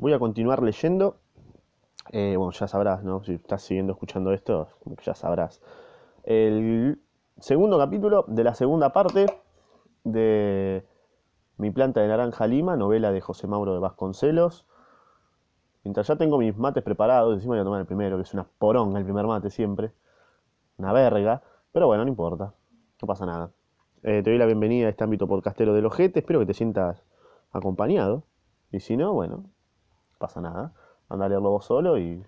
Voy a continuar leyendo. Eh, bueno, ya sabrás, ¿no? Si estás siguiendo escuchando esto, ya sabrás. El segundo capítulo de la segunda parte de Mi planta de naranja lima, novela de José Mauro de Vasconcelos. Mientras ya tengo mis mates preparados, encima voy a tomar el primero, que es una poronga el primer mate siempre. Una verga. Pero bueno, no importa. No pasa nada. Eh, te doy la bienvenida a este ámbito podcastero del ojete. Espero que te sientas acompañado. Y si no, bueno, no pasa nada. Anda a leerlo vos solo y.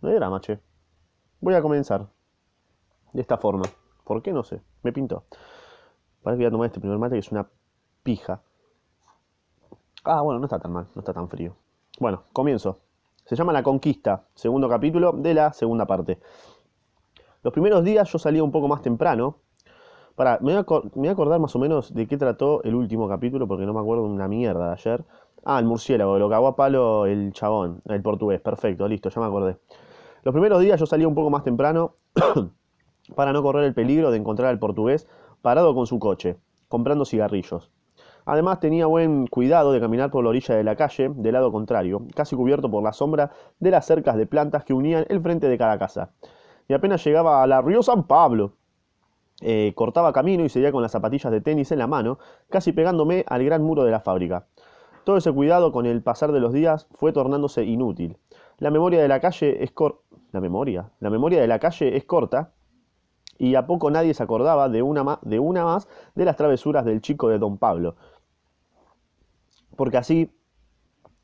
No hay drama, che. Voy a comenzar. De esta forma. ¿Por qué? No sé. Me pintó. Parece que voy a tomar este primer mate que es una pija. Ah, bueno, no está tan mal. No está tan frío. Bueno, comienzo. Se llama La Conquista, segundo capítulo de la segunda parte. Los primeros días yo salía un poco más temprano. Para, me voy, a, acordar más o menos de qué trató el último capítulo porque no me acuerdo una mierda de ayer. Ah, el murciélago, lo cagó a palo el chabón, el portugués. Perfecto, listo, ya me acordé. Los primeros días yo salía un poco más temprano para no correr el peligro de encontrar al portugués parado con su coche, comprando cigarrillos. Además tenía buen cuidado de caminar por la orilla de la calle, del lado contrario, casi cubierto por la sombra de las cercas de plantas que unían el frente de cada casa. Y apenas llegaba a la Río San Pablo, eh, cortaba camino y seguía con las zapatillas de tenis en la mano, casi pegándome al gran muro de la fábrica. Todo ese cuidado con el pasar de los días fue tornándose inútil. La memoria de la calle es cor la memoria, la memoria de la calle es corta y a poco nadie se acordaba de una, de una más de las travesuras del chico de Don Pablo. Porque así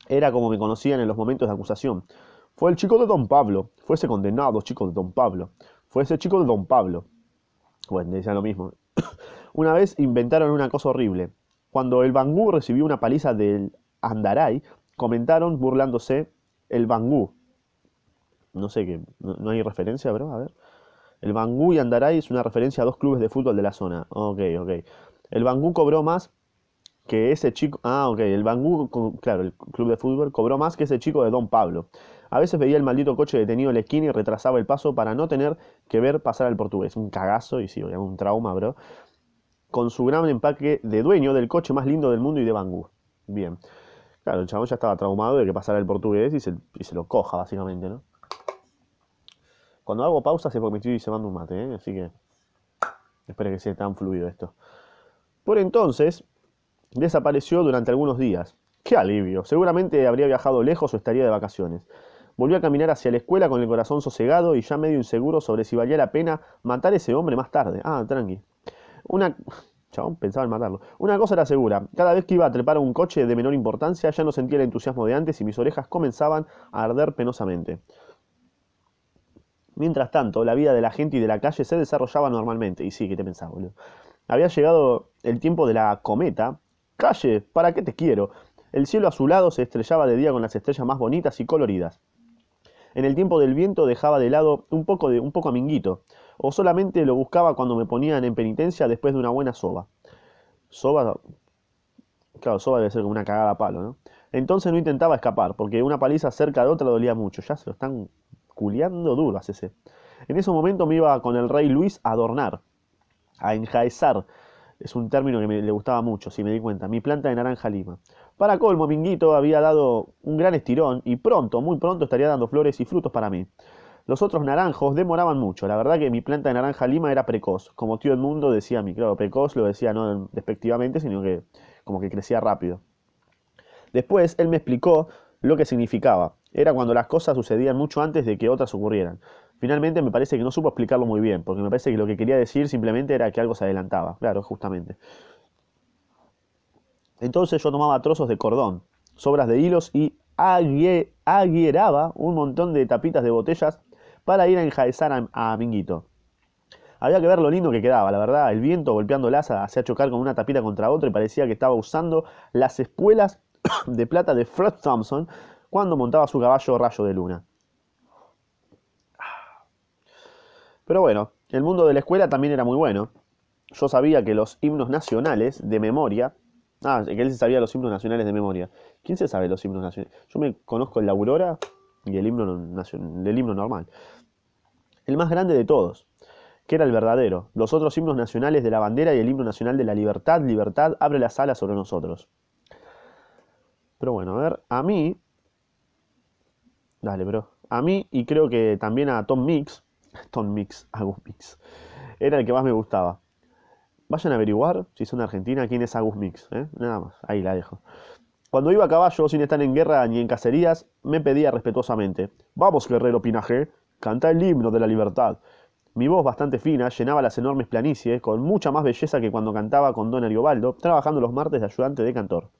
era como me conocían en los momentos de acusación. Fue el chico de Don Pablo, fue ese condenado chico de Don Pablo, fue ese chico de Don Pablo. Bueno, decían lo mismo. una vez inventaron una cosa horrible. Cuando el Bangú recibió una paliza del Andaray, comentaron burlándose el Bangú. No sé qué, no, hay referencia, bro, a ver. El Bangú y Andaray es una referencia a dos clubes de fútbol de la zona. Ok, ok. El Bangú cobró más que ese chico. Ah, ok. El Bangú, claro, el club de fútbol cobró más que ese chico de Don Pablo. A veces veía el maldito coche detenido en la esquina y retrasaba el paso para no tener que ver pasar al portugués. Un cagazo y sí, un trauma, bro. Con su gran empaque de dueño del coche más lindo del mundo y de Bangú. Bien. Claro, el chabón ya estaba traumado de que pasara el portugués y se, lo coja, básicamente, ¿no? Cuando hago pausa se porque me estoy cebando un mate, ¿eh? así que espero que sea tan fluido esto. Por entonces, desapareció durante algunos días. ¡Qué alivio! Seguramente habría viajado lejos o estaría de vacaciones. Volvió a caminar hacia la escuela con el corazón sosegado y ya medio inseguro sobre si valía la pena matar a ese hombre más tarde. Ah, tranqui. Una... Chabón, pensaba en matarlo. Una cosa era segura. Cada vez que iba a trepar a un coche de menor importancia ya no sentía el entusiasmo de antes y mis orejas comenzaban a arder penosamente. Mientras tanto, la vida de la gente y de la calle se desarrollaba normalmente. Y sí, ¿qué te pensaba, boludo? Había llegado el tiempo de la cometa. Calle, ¿para qué te quiero? El cielo azulado se estrellaba de día con las estrellas más bonitas y coloridas. En el tiempo del viento dejaba de lado un poco de un poco a o solamente lo buscaba cuando me ponían en penitencia después de una buena soba. Soba, claro, soba debe ser como una cagada a palo, ¿no? Entonces no intentaba escapar, porque una paliza cerca de otra dolía mucho. Ya se lo están culiando duro a ese. En ese momento me iba con el rey Luis a adornar, a enjaezar. Es un término que me, le gustaba mucho, si me di cuenta. Mi planta de naranja lima. Para colmo, Minguito había dado un gran estirón y pronto, muy pronto estaría dando flores y frutos para mí. Los otros naranjos demoraban mucho. La verdad que mi planta de naranja lima era precoz. Como tío Edmundo decía a mí. Claro, precoz lo decía no despectivamente, sino que como que crecía rápido. Después él me explicó lo que significaba. Era cuando las cosas sucedían mucho antes de que otras ocurrieran. Finalmente me parece que no supo explicarlo muy bien, porque me parece que lo que quería decir simplemente era que algo se adelantaba. Claro, justamente. Entonces yo tomaba trozos de cordón, sobras de hilos y aguieraba un montón de tapitas de botellas para ir a enjaezar a, a Minguito. Había que ver lo lindo que quedaba, la verdad. El viento asa hacía chocar con una tapita contra otra y parecía que estaba usando las espuelas de plata de Fred Thompson cuando montaba su caballo rayo de luna. Pero bueno, el mundo de la escuela también era muy bueno. Yo sabía que los himnos nacionales de memoria. Ah, que él se sabía los himnos nacionales de memoria. ¿Quién se sabe los himnos nacionales? Yo me conozco el de Aurora y el himno, himno normal. El más grande de todos, que era el verdadero. Los otros himnos nacionales de la bandera y el himno nacional de la libertad, libertad, abre las alas sobre nosotros. Pero bueno, a ver, a mí... Dale, bro. A mí y creo que también a Tom Mix, Tom Mix, Agus Mix, era el que más me gustaba. Vayan a averiguar, si son de Argentina, quién es Agus Mix. ¿eh? Nada más, ahí la dejo. Cuando iba a caballo, sin estar en guerra ni en cacerías, me pedía respetuosamente, vamos guerrero Pinaje, canta el himno de la libertad. Mi voz bastante fina llenaba las enormes planicies con mucha más belleza que cuando cantaba con don Ariobaldo, trabajando los martes de ayudante de cantor.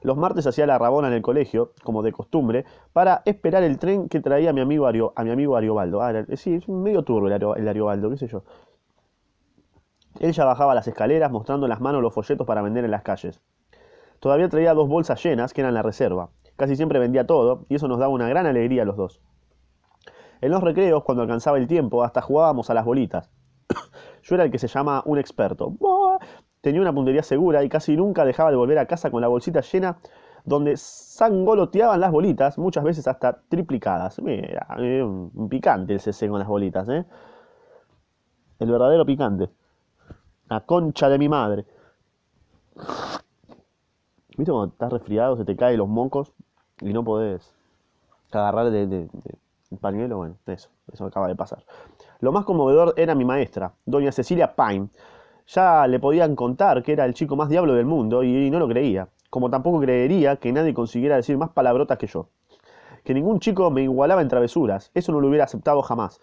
Los martes hacía la rabona en el colegio, como de costumbre, para esperar el tren que traía a mi amigo, Ario, a mi amigo Ariobaldo. Ah, sí, es medio turbo el, Ariobaldo, qué sé yo. Él ya bajaba las escaleras mostrando en las manos los folletos para vender en las calles. Todavía traía dos bolsas llenas, que eran la reserva. Casi siempre vendía todo, y eso nos daba una gran alegría a los dos. En los recreos, cuando alcanzaba el tiempo, hasta jugábamos a las bolitas. Yo era el que se llama un experto. Tenía una puntería segura y casi nunca dejaba de volver a casa con la bolsita llena donde sangoloteaban las bolitas, muchas veces hasta triplicadas. Mira, un picante el CC con las bolitas, ¿eh? El verdadero picante. La concha de mi madre. ¿Viste cuando estás resfriado, se te caen los mocos y no podés agarrar de, el pañuelo, bueno, eso, eso acaba de pasar. Lo más conmovedor era mi maestra, doña Cecilia Pine. Ya le podían contar que era el chico más diablo del mundo y no lo creía, como tampoco creería que nadie consiguiera decir más palabrotas que yo. Que ningún chico me igualaba en travesuras, eso no lo hubiera aceptado jamás.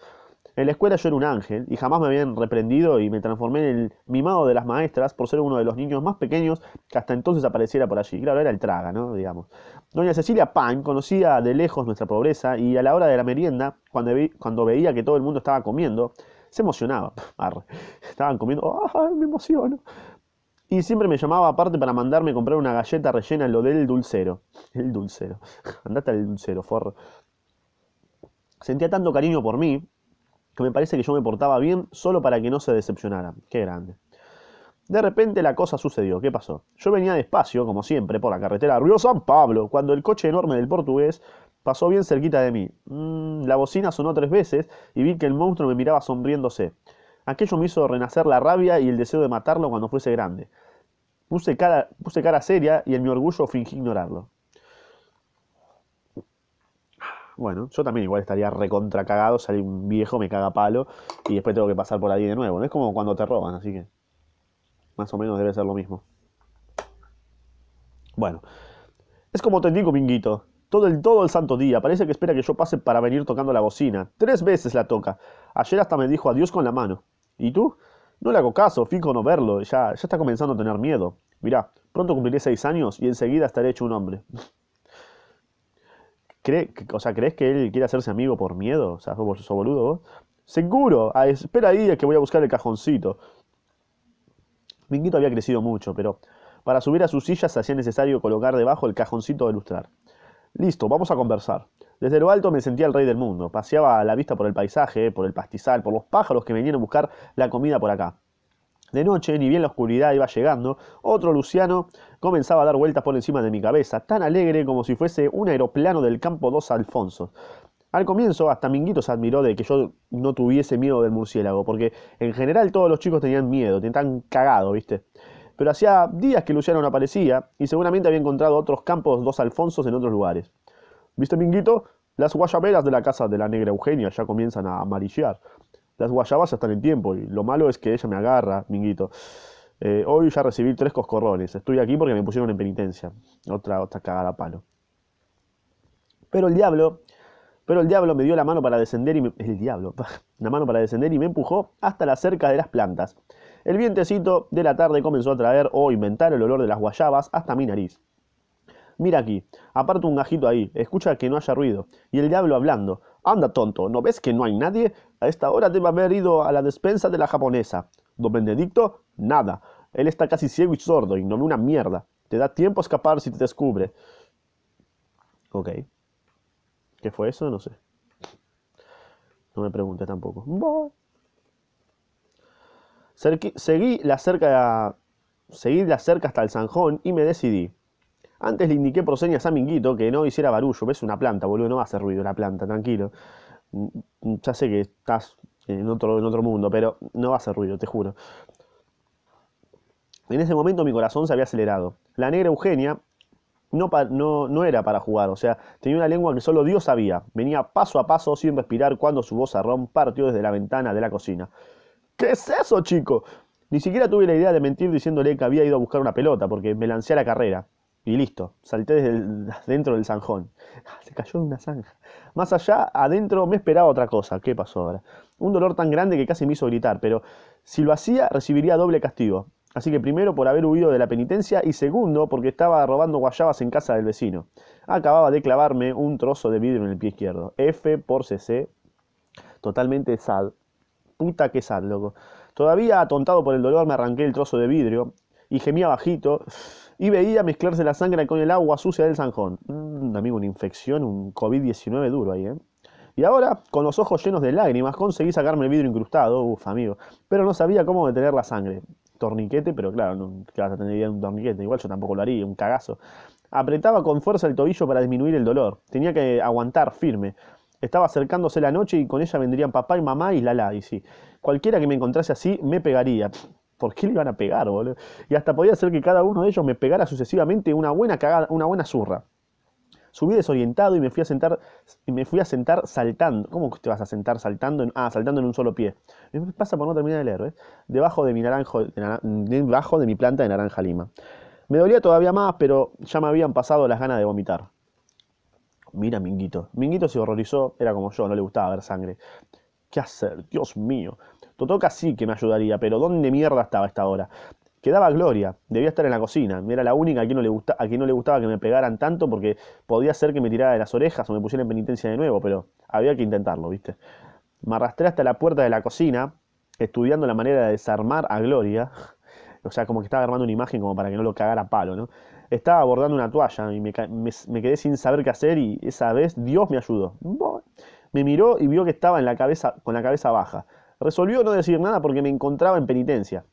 En la escuela yo era un ángel y jamás me habían reprendido y me transformé en el mimado de las maestras por ser uno de los niños más pequeños que hasta entonces apareciera por allí. Claro, era el traga, ¿no? Digamos. Doña Cecilia Pan conocía de lejos nuestra pobreza y a la hora de la merienda, cuando, veía que todo el mundo estaba comiendo, se emocionaba. Estaban comiendo, ¡ah, me emociono! Y siempre me llamaba aparte para mandarme comprar una galleta rellena en lo del dulcero. El dulcero. Andate al dulcero, forro. Sentía tanto cariño por mí que me parece que yo me portaba bien solo para que no se decepcionaran. Qué grande. De repente la cosa sucedió. ¿Qué pasó? Yo venía despacio, como siempre, por la carretera Río San Pablo, cuando el coche enorme del portugués pasó bien cerquita de mí. Mm, la bocina sonó tres veces y vi que el monstruo me miraba sonriéndose. Aquello me hizo renacer la rabia y el deseo de matarlo cuando fuese grande. Puse cara, puse cara seria y en mi orgullo fingí ignorarlo. Bueno, yo también igual estaría recontra cagado, salir un viejo, me caga palo y después tengo que pasar por ahí de nuevo. No es como cuando te roban, así que más o menos debe ser lo mismo. Bueno, es como te digo, Minguito. Todo el, todo el santo día, parece que espera que yo pase para venir tocando la bocina. Tres veces la toca. Ayer hasta me dijo adiós con la mano. ¿Y tú? No le hago caso, fijo no verlo, ya, ya está comenzando a tener miedo. Mirá, pronto cumpliré seis años y enseguida estaré hecho un hombre. O sea, ¿crees que él quiere hacerse amigo por miedo? O sea, ¿sos, sos boludo vos? Seguro, ah, espera ahí que voy a buscar el cajoncito. Minguito había crecido mucho, pero para subir a su silla se hacía necesario colocar debajo el cajoncito de lustrar. Listo, vamos a conversar. Desde lo alto me sentía el rey del mundo. Paseaba la vista por el paisaje, por el pastizal, por los pájaros que venían a buscar la comida por acá. De noche, ni bien la oscuridad iba llegando, otro Luciano comenzaba a dar vueltas por encima de mi cabeza, tan alegre como si fuese un aeroplano del campo dos Alfonso. Al comienzo, hasta Minguito se admiró de que yo no tuviese miedo del murciélago, porque en general todos los chicos tenían miedo, tenían cagado, ¿viste? Pero hacía días que Luciano no aparecía y seguramente había encontrado otros campos dos Alfonsos en otros lugares. ¿Viste, Minguito? Las guayaberas de la casa de la negra Eugenia ya comienzan a amarillear. Las guayabas están en tiempo y lo malo es que ella me agarra, minguito. Eh, hoy ya recibí tres coscorrones. Estoy aquí porque me pusieron en penitencia. Otra, otra cagada palo. Pero el diablo, pero el diablo me dio la mano para descender y me, el diablo, la mano para descender y me empujó hasta la cerca de las plantas. El vientecito de la tarde comenzó a traer o inventar el olor de las guayabas hasta mi nariz. Mira aquí, aparto un gajito ahí, escucha que no haya ruido. Y el diablo hablando, Anda, tonto, ¿no ves que no hay nadie? A esta hora debe haber ido a la despensa de la japonesa. Don Benedicto, nada. Él está casi ciego y sordo y no ve una mierda. Te da tiempo a escapar si te descubre. Ok. ¿Qué fue eso? No sé. No me pregunte tampoco. seguí la cerca seguí la cerca hasta el zanjón y me decidí. Antes le indiqué por señas a Minguito que no hiciera barullo. Ves una planta, boludo, no va a hacer ruido la planta, tranquilo. Mm, ya sé que estás en otro, en otro mundo, pero no va a hacer ruido, te juro. En ese momento mi corazón se había acelerado. La negra Eugenia no, no, no, era para jugar, o sea, tenía una lengua que solo Dios sabía. Venía paso a paso sin respirar cuando su voz arrón partió desde la ventana de la cocina. ¿Qué es eso, chico? Ni siquiera tuve la idea de mentir diciéndole que había ido a buscar una pelota, porque me lancé a la carrera. Y listo, salté desde dentro del zanjón. Se cayó de una zanja. Más allá, adentro me esperaba otra cosa. ¿Qué pasó ahora? Un dolor tan grande que casi me hizo gritar, pero si lo hacía, recibiría doble castigo. Así que primero por haber huido de la penitencia y segundo porque estaba robando guayabas en casa del vecino. Acababa de clavarme un trozo de vidrio en el pie izquierdo. F por CC. Totalmente sad. Puta que sad, loco. Todavía atontado por el dolor me arranqué el trozo de vidrio y gemía bajito y veía mezclarse la sangre con el agua sucia del zanjón. Mm, amigo, una infección, un COVID-19 duro ahí, ¿eh? Y ahora, con los ojos llenos de lágrimas, conseguí sacarme el vidrio incrustado, uff, amigo, pero no sabía cómo detener la sangre. Torniquete, pero claro, no que vas a tener idea de un torniquete, igual yo tampoco lo haría, un cagazo. Apretaba con fuerza el tobillo para disminuir el dolor. Tenía que aguantar firme. Estaba acercándose la noche y con ella vendrían papá y mamá y Lala, y sí. Cualquiera que me encontrase así me pegaría. ¿Por qué le iban a pegar, boludo? Y hasta podía ser que cada uno de ellos me pegara sucesivamente una buena cagada, una buena zurra. Subí desorientado y me fui a sentar, me fui a sentar saltando. ¿Cómo te vas a sentar saltando? ah, saltando en un solo pie. Me pasa por no terminar de leer, ¿eh? Debajo de mi naranjo, debajo de mi planta de naranja lima. Me dolía todavía más, pero ya me habían pasado las ganas de vomitar. Mira Minguito. Minguito se horrorizó, era como yo, no le gustaba ver sangre. ¿Qué hacer? Dios mío. Totoca sí que me ayudaría, pero ¿dónde mierda estaba esta hora? Quedaba Gloria, debía estar en la cocina. Era la única a quien, no le gustaba que me pegaran tanto porque podía ser que me tirara de las orejas o me pusiera en penitencia de nuevo, pero había que intentarlo, ¿viste? Me arrastré hasta la puerta de la cocina, estudiando la manera de desarmar a Gloria. O sea, como que estaba armando una imagen como para que no lo cagara a palo, ¿no? Estaba abordando una toalla y me, quedé sin saber qué hacer y esa vez Dios me ayudó. Me miró y vio que estaba en la cabeza, con la cabeza baja. Resolvió no decir nada porque me encontraba en penitencia.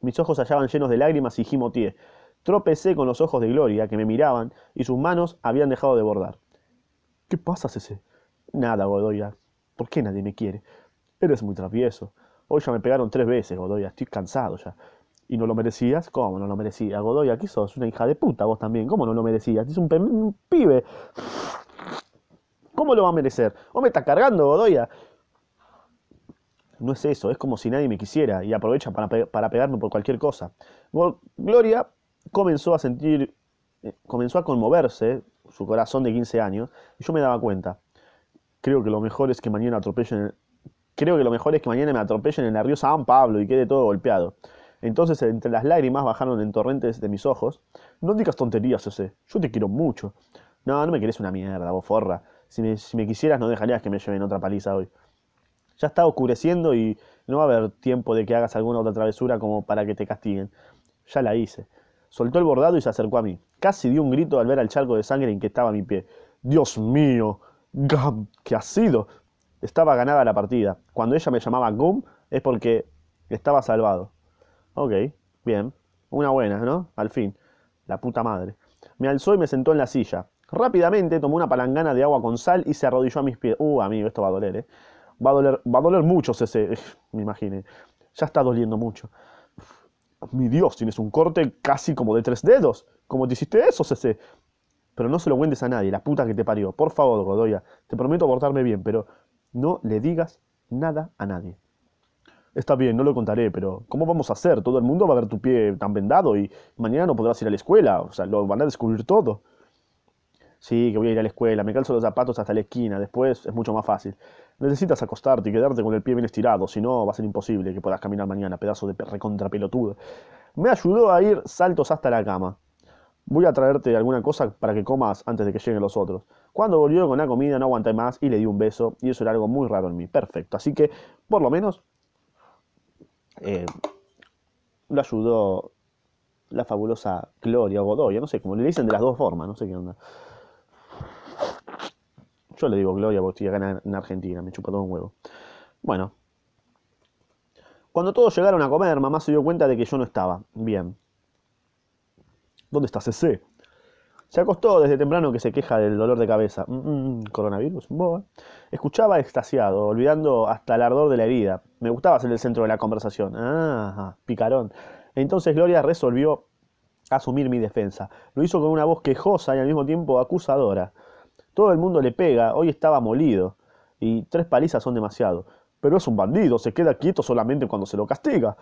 Mis ojos hallaban llenos de lágrimas y gimoteé. Tropecé con los ojos de Gloria, que me miraban, y sus manos habían dejado de bordar. ¿Qué pasa, Cece? Nada, Godoya. ¿Por qué nadie me quiere? Eres muy travieso. Hoy ya me pegaron tres veces, Godoya. Estoy cansado ya. ¿Y no lo merecías? ¿Cómo no lo merecía? Godoya, ¿qué sos? Una hija de puta vos también. ¿Cómo no lo merecías? Es un, un pibe. ¿Cómo lo va a merecer? ¿O me está cargando, Godoya? No es eso, es como si nadie me quisiera y aprovecha para, para pegarme por cualquier cosa. Gloria comenzó a sentir, eh, comenzó a conmoverse, su corazón de 15 años, y yo me daba cuenta. Creo que lo mejor es que mañana atropellen, creo que lo mejor es que mañana me atropellen en la río San Pablo y quede todo golpeado. Entonces entre las lágrimas bajaron en torrentes de mis ojos. No digas tonterías, ese. Yo te quiero mucho. No, no me querés una mierda, vos forra. Si me, si me quisieras no dejarías que me lleven otra paliza hoy. Ya está oscureciendo y no va a haber tiempo de que hagas alguna otra travesura como para que te castiguen. Ya la hice. Soltó el bordado y se acercó a mí. Casi dio un grito al ver al charco de sangre en que estaba mi pie. Dios mío, Gum, ¿qué ha sido? Estaba ganada la partida. Cuando ella me llamaba Gum es porque estaba salvado. Ok, bien. Una buena, ¿no? Al fin. La puta madre. Me alzó y me sentó en la silla. Rápidamente tomó una palangana de agua con sal y se arrodilló a mis pies. Uh, amigo, esto va a doler, ¿eh? Va a doler, va a doler mucho, ese, me imaginé. Ya está doliendo mucho. Mi Dios, tienes un corte casi como de tres dedos. ¿Cómo te hiciste eso, CC? Pero no se lo cuentes a nadie, la puta que te parió. Por favor, Godoya, te prometo portarme bien, pero no le digas nada a nadie. Está bien, no lo contaré, pero ¿cómo vamos a hacer? Todo el mundo va a ver tu pie tan vendado y mañana no podrás ir a la escuela. O sea, lo van a descubrir todo. Sí, que voy a ir a la escuela, me calzo los zapatos hasta la esquina, después es mucho más fácil. Necesitas acostarte y quedarte con el pie bien estirado, si no va a ser imposible que puedas caminar mañana, pedazo de recontrapelotudo. Me ayudó a ir saltos hasta la cama. Voy a traerte alguna cosa para que comas antes de que lleguen los otros. Cuando volvió con la comida no aguanté más y le di un beso, y eso era algo muy raro en mí. Perfecto. Así que, por lo menos, eh, lo ayudó la fabulosa Gloria Godoy. No sé, como le dicen de las dos formas, no sé qué onda. Yo le digo Gloria porque estoy acá en Argentina, me chupa todo un huevo. Bueno. Cuando todos llegaron a comer, mamá se dio cuenta de que yo no estaba. Bien. ¿Dónde está CC? Se acostó desde temprano que se queja del dolor de cabeza. Mm, mm, coronavirus. Boa. Escuchaba extasiado, olvidando hasta el ardor de la herida. Me gustaba ser el centro de la conversación. Ah, picarón. Entonces Gloria resolvió asumir mi defensa. Lo hizo con una voz quejosa y al mismo tiempo acusadora. Todo el mundo le pega, hoy estaba molido, y tres palizas son demasiado. Pero es un bandido, se queda quieto solamente cuando se lo castiga.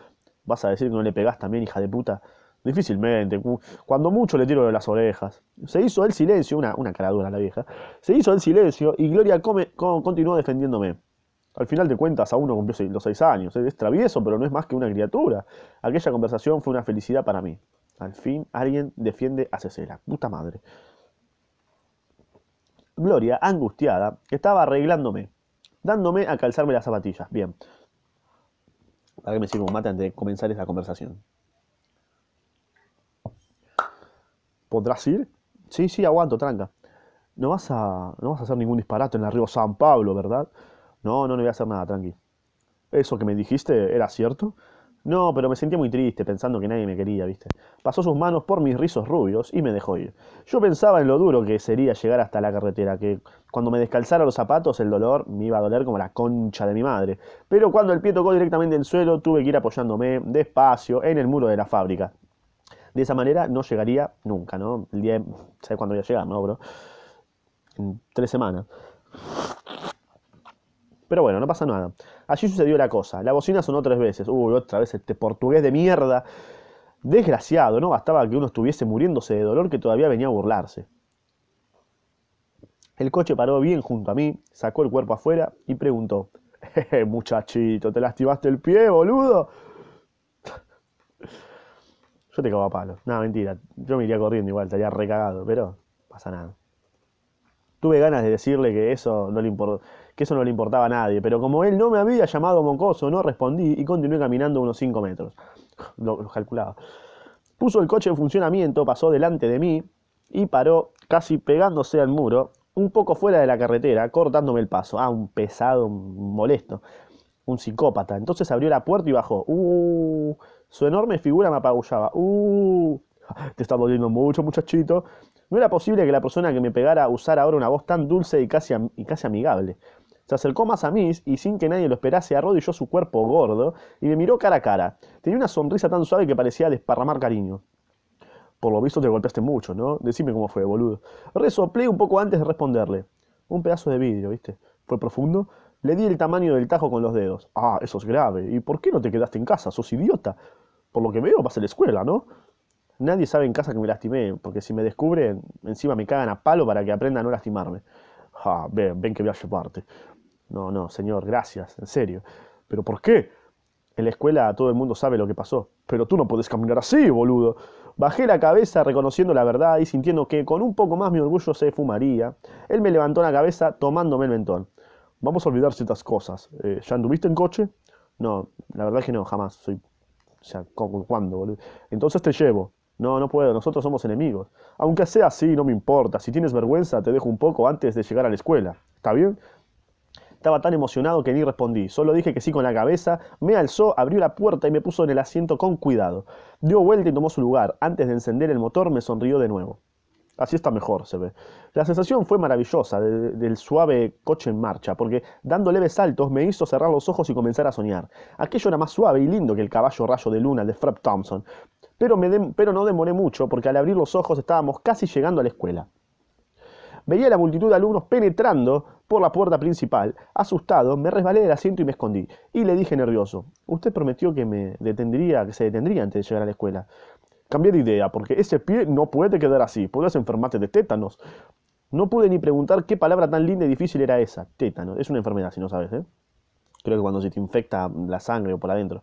¿Vas a decir que no le pegás también, hija de puta? Difícilmente, cuando mucho le tiro de las orejas. Se hizo el silencio, una, una caradura la vieja, se hizo el silencio y Gloria come, continuó defendiéndome. Al final de cuentas, aún no cumplió los seis años. Es travieso, pero no es más que una criatura. Aquella conversación fue una felicidad para mí. Al fin, alguien defiende a Cecela. Puta madre. Gloria, angustiada, estaba arreglándome, dándome a calzarme las zapatillas. Bien. ¿Para qué me sirve un mate antes de comenzar esta conversación? ¿Podrás ir? Sí, sí, aguanto, tranca. No vas a, no vas a hacer ningún disparate en la río San Pablo, ¿verdad? No, no, no voy a hacer nada, tranqui. ¿Eso que me dijiste era cierto? No, pero me sentía muy triste pensando que nadie me quería, ¿viste? Pasó sus manos por mis rizos rubios y me dejó ir. Yo pensaba en lo duro que sería llegar hasta la carretera, que cuando me descalzara los zapatos el dolor me iba a doler como la concha de mi madre. Pero cuando el pie tocó directamente el suelo tuve que ir apoyándome despacio en el muro de la fábrica. De esa manera no llegaría nunca, ¿no? El día... ¿Sabes cuándo voy a llegar, no, bro? En tres semanas. Pero bueno, no pasa nada. Allí sucedió la cosa. La bocina sonó tres veces. Uy, otra vez este portugués de mierda. Desgraciado, ¿no? Bastaba que uno estuviese muriéndose de dolor que todavía venía a burlarse. El coche paró bien junto a mí, sacó el cuerpo afuera y preguntó: Jeje, muchachito, ¿te lastimaste el pie, boludo? Yo te cago a palo. Nada, mentira. Yo me iría corriendo igual, estaría recagado, pero pasa nada. Tuve ganas de decirle que eso no le importó que eso no le importaba a nadie, pero como él no me había llamado mocoso, no respondí y continué caminando unos 5 metros. Lo, calculaba. Puso el coche en funcionamiento, pasó delante de mí y paró casi pegándose al muro, un poco fuera de la carretera, cortándome el paso. Ah, un pesado, un molesto, un psicópata. Entonces abrió la puerta y bajó. Uh, su enorme figura me apabullaba. Uh, te está doliendo mucho, muchachito. No era posible que la persona que me pegara usara ahora una voz tan dulce y casi, y casi amigable. Se acercó más a mí y sin que nadie lo esperase arrodilló su cuerpo gordo y me miró cara a cara. Tenía una sonrisa tan suave que parecía desparramar cariño. Por lo visto te golpeaste mucho, ¿no? Decime cómo fue, boludo. Resoplé un poco antes de responderle. Un pedazo de vidrio, ¿viste? Fue profundo. Le di el tamaño del tajo con los dedos. Ah, eso es grave. ¿Y por qué no te quedaste en casa? ¿Sos idiota? Por lo que veo vas a la escuela, ¿no? Nadie sabe en casa que me lastimé, porque si me descubren, encima me cagan a palo para que aprenda a no lastimarme. Ah, ven, ven que voy a llevarte. No, no, señor, gracias, en serio. ¿Pero por qué? En la escuela todo el mundo sabe lo que pasó. Pero tú no puedes caminar así, boludo. Bajé la cabeza reconociendo la verdad y sintiendo que con un poco más mi orgullo se fumaría. Él me levantó la cabeza tomándome el mentón. Vamos a olvidar ciertas cosas. Eh, ¿Ya anduviste en coche? No, la verdad es que no, jamás. Soy... O sea, ¿cuándo, boludo? Entonces te llevo. No, no puedo, nosotros somos enemigos. Aunque sea así, no me importa. Si tienes vergüenza, te dejo un poco antes de llegar a la escuela. ¿Está bien? Estaba tan emocionado que ni respondí. Solo dije que sí con la cabeza, me alzó, abrió la puerta y me puso en el asiento con cuidado. Dio vuelta y tomó su lugar. Antes de encender el motor me sonrió de nuevo. Así está mejor, se ve. La sensación fue maravillosa del suave coche en marcha, porque dando leves saltos me hizo cerrar los ojos y comenzar a soñar. Aquello era más suave y lindo que el caballo rayo de luna de Fred Thompson. Pero, no demoré mucho, porque al abrir los ojos estábamos casi llegando a la escuela. Veía la multitud de alumnos penetrando por la puerta principal. Asustado, me resbalé del asiento y me escondí. Y le dije nervioso, usted prometió que me detendría, que se detendría antes de llegar a la escuela. Cambié de idea, porque ese pie no puede quedar así. Podrías enfermarte de tétanos. No pude ni preguntar qué palabra tan linda y difícil era esa. Tétano. Es una enfermedad, si no sabes, ¿eh? Creo que cuando se te infecta la sangre o por adentro.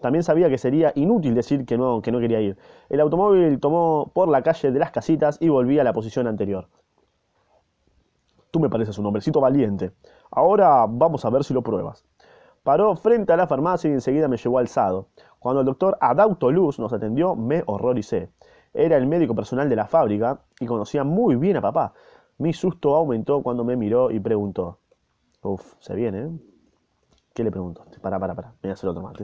También sabía que sería inútil decir que no, que no quería ir. El automóvil tomó por la calle de las casitas y volví a la posición anterior. Tú me pareces un hombrecito valiente. Ahora vamos a ver si lo pruebas. Paró frente a la farmacia y enseguida me llevó alzado. Cuando el doctor Adauto Luz nos atendió, me horroricé. Era el médico personal de la fábrica y conocía muy bien a papá. Mi susto aumentó cuando me miró y preguntó. Uf, se viene, ¿eh? ¿Qué le pregunto? Para, para, para. Voy a hacer otro mate.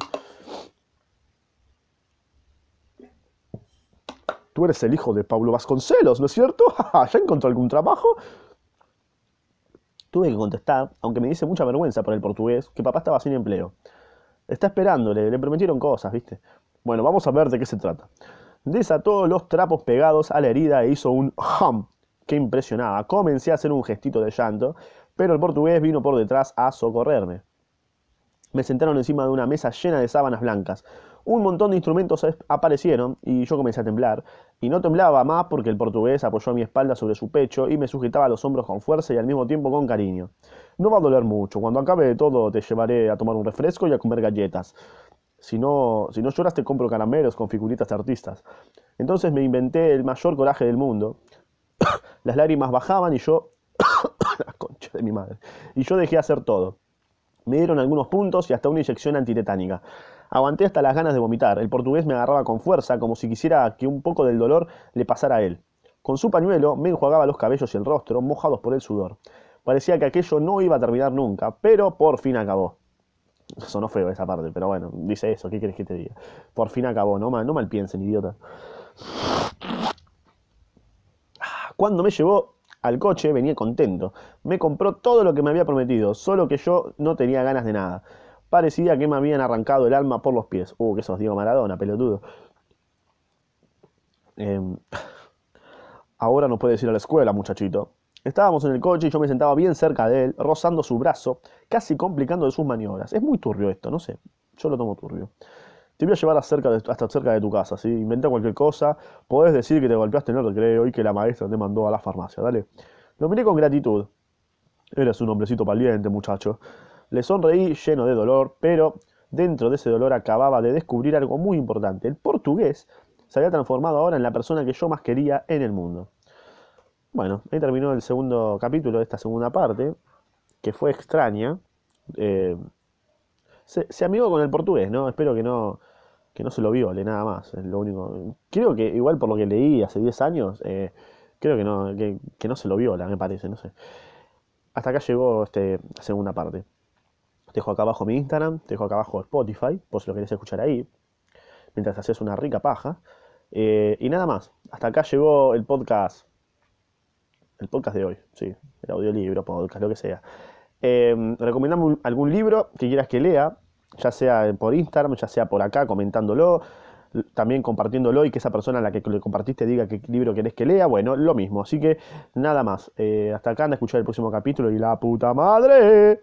Tú eres el hijo de Pablo Vasconcelos, ¿no es cierto? ¿Ya encontró algún trabajo? Tuve que contestar, aunque me dice mucha vergüenza por el portugués, que papá estaba sin empleo. Está esperándole, le prometieron cosas, ¿viste? Bueno, vamos a ver de qué se trata. desató los trapos pegados a la herida e hizo un hum que impresionaba. Comencé a hacer un gestito de llanto, pero el portugués vino por detrás a socorrerme. Me sentaron encima de una mesa llena de sábanas blancas. Un montón de instrumentos aparecieron y yo comencé a temblar. Y no temblaba más porque el portugués apoyó mi espalda sobre su pecho y me sujetaba los hombros con fuerza y al mismo tiempo con cariño. No va a doler mucho. Cuando acabe de todo te llevaré a tomar un refresco y a comer galletas. Si no, si no lloras te compro caramelos con figuritas de artistas. Entonces me inventé el mayor coraje del mundo. Las lágrimas bajaban y yo... la concha de mi madre. Y yo dejé hacer todo. Me dieron algunos puntos y hasta una inyección antitetánica. Aguanté hasta las ganas de vomitar. El portugués me agarraba con fuerza, como si quisiera que un poco del dolor le pasara a él. Con su pañuelo me enjuagaba los cabellos y el rostro, mojados por el sudor. Parecía que aquello no iba a terminar nunca, pero por fin acabó. Sonó feo esa parte, pero bueno, dice eso, ¿qué quieres que te diga? Por fin acabó, no mal, no mal piensen, idiota. Cuando me llevó al coche venía contento. Me compró todo lo que me había prometido, solo que yo no tenía ganas de nada. Parecía que me habían arrancado el alma por los pies. Uh, que sos Diego Maradona, pelotudo. Em, ahora no puedes ir a la escuela, muchachito. Estábamos en el coche y yo me sentaba bien cerca de él, rozando su brazo, casi complicando sus maniobras. Es muy turbio esto, no sé. Yo lo tomo turbio. Te voy a llevar hasta cerca de tu casa, ¿sí? Inventa cualquier cosa. Podés decir que te golpeaste en el recreo y que la maestra te mandó a la farmacia, dale. Lo miré con gratitud. Eres un hombrecito valiente, muchacho. Le sonreí lleno de dolor, pero dentro de ese dolor acababa de descubrir algo muy importante. El portugués se había transformado ahora en la persona que yo más quería en el mundo. Bueno, ahí terminó el segundo capítulo de esta segunda parte, que fue extraña. Eh, se, se amigó con el portugués, ¿no? Espero que no, que no se lo viole, nada más. Es lo único. Creo que, igual por lo que leí hace 10 años, eh, creo que no, que, no se lo viola, me parece, no sé. Hasta acá llegó este segunda parte. Dejo acá abajo mi Instagram, dejo acá abajo Spotify, por lo querés escuchar ahí, mientras haces una rica paja. Eh, y nada más. Hasta acá llegó el podcast. El podcast de hoy, sí. El audiolibro, podcast, lo que sea. Eh, recomendame algún libro que quieras que lea ya sea por Instagram, ya sea por acá comentándolo, también compartiéndolo y que esa persona a la que le compartiste diga qué libro querés que lea, bueno, lo mismo. Así que nada más. Eh, hasta acá anda a escuchar el próximo capítulo y la puta madre.